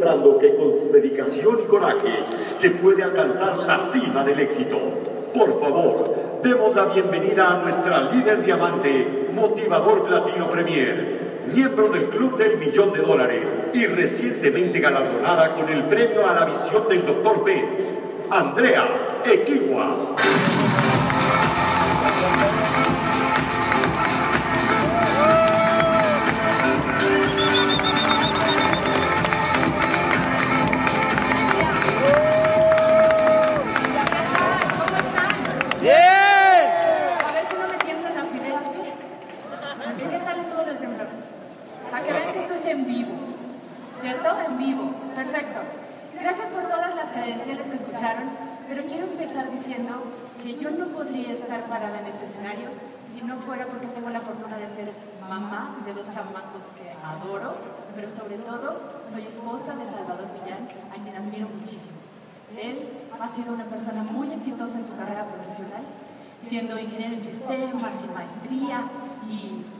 demostrando que con su dedicación y coraje se puede alcanzar la cima del éxito. Por favor, demos la bienvenida a nuestra líder diamante, motivador platino premier, miembro del Club del Millón de Dólares y recientemente galardonada con el premio a la visión del Dr. Pence, Andrea Equiwa. Que yo no podría estar parada en este escenario si no fuera porque tengo la fortuna de ser mamá de dos chamacos que adoro, pero sobre todo soy esposa de Salvador Millán, a quien admiro muchísimo. Él ha sido una persona muy exitosa en su carrera profesional, siendo ingeniero en sistemas y maestría, y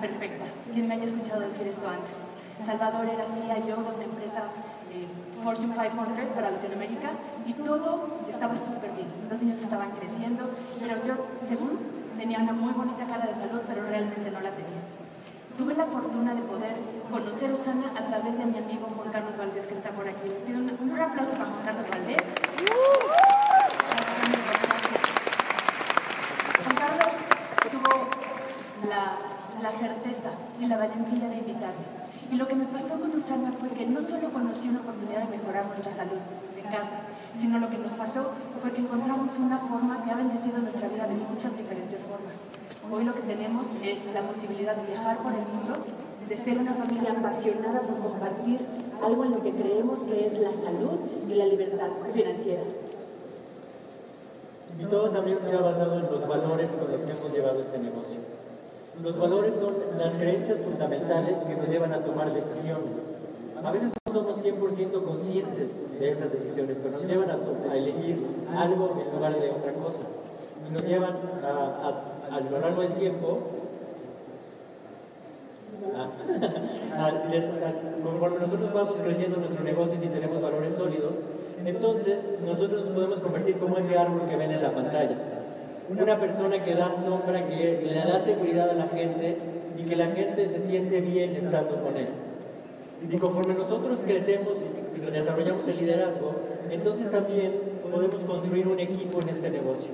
perfecta. Quien me haya escuchado decir esto antes. Salvador era yo de una empresa eh, Fortune 500 para Latinoamérica y todo estaba súper bien. Los niños estaban creciendo, pero yo, según, tenía una muy bonita cara de salud, pero realmente no la tenía. Tuve la fortuna de poder conocer a Usana a través de mi amigo Juan Carlos Valdés, que está por aquí. Les pido un, un aplauso para Juan Carlos Valdés. Juan Carlos tuvo la la certeza y la valentía de invitarme. Y lo que me pasó con Usana fue que no solo conocí una oportunidad de mejorar nuestra salud en casa, sino lo que nos pasó fue que encontramos una forma que ha bendecido nuestra vida de muchas diferentes formas. Hoy lo que tenemos es la posibilidad de viajar por el mundo, de ser una familia apasionada por compartir algo en lo que creemos que es la salud y la libertad financiera. Y todo también se ha basado en los valores con los que hemos llevado este negocio. Los valores son las creencias fundamentales que nos llevan a tomar decisiones. A veces no somos 100% conscientes de esas decisiones, pero nos llevan a, elegir algo en lugar de otra cosa. Y nos llevan a, a, lo largo del tiempo conforme nosotros vamos creciendo nuestro negocio y tenemos valores sólidos, entonces nosotros nos podemos convertir como ese árbol que ven en la pantalla una persona que da sombra, que le da seguridad a la gente y que la gente se siente bien estando con él. Y conforme nosotros crecemos y desarrollamos el liderazgo, entonces también podemos construir un equipo en este negocio.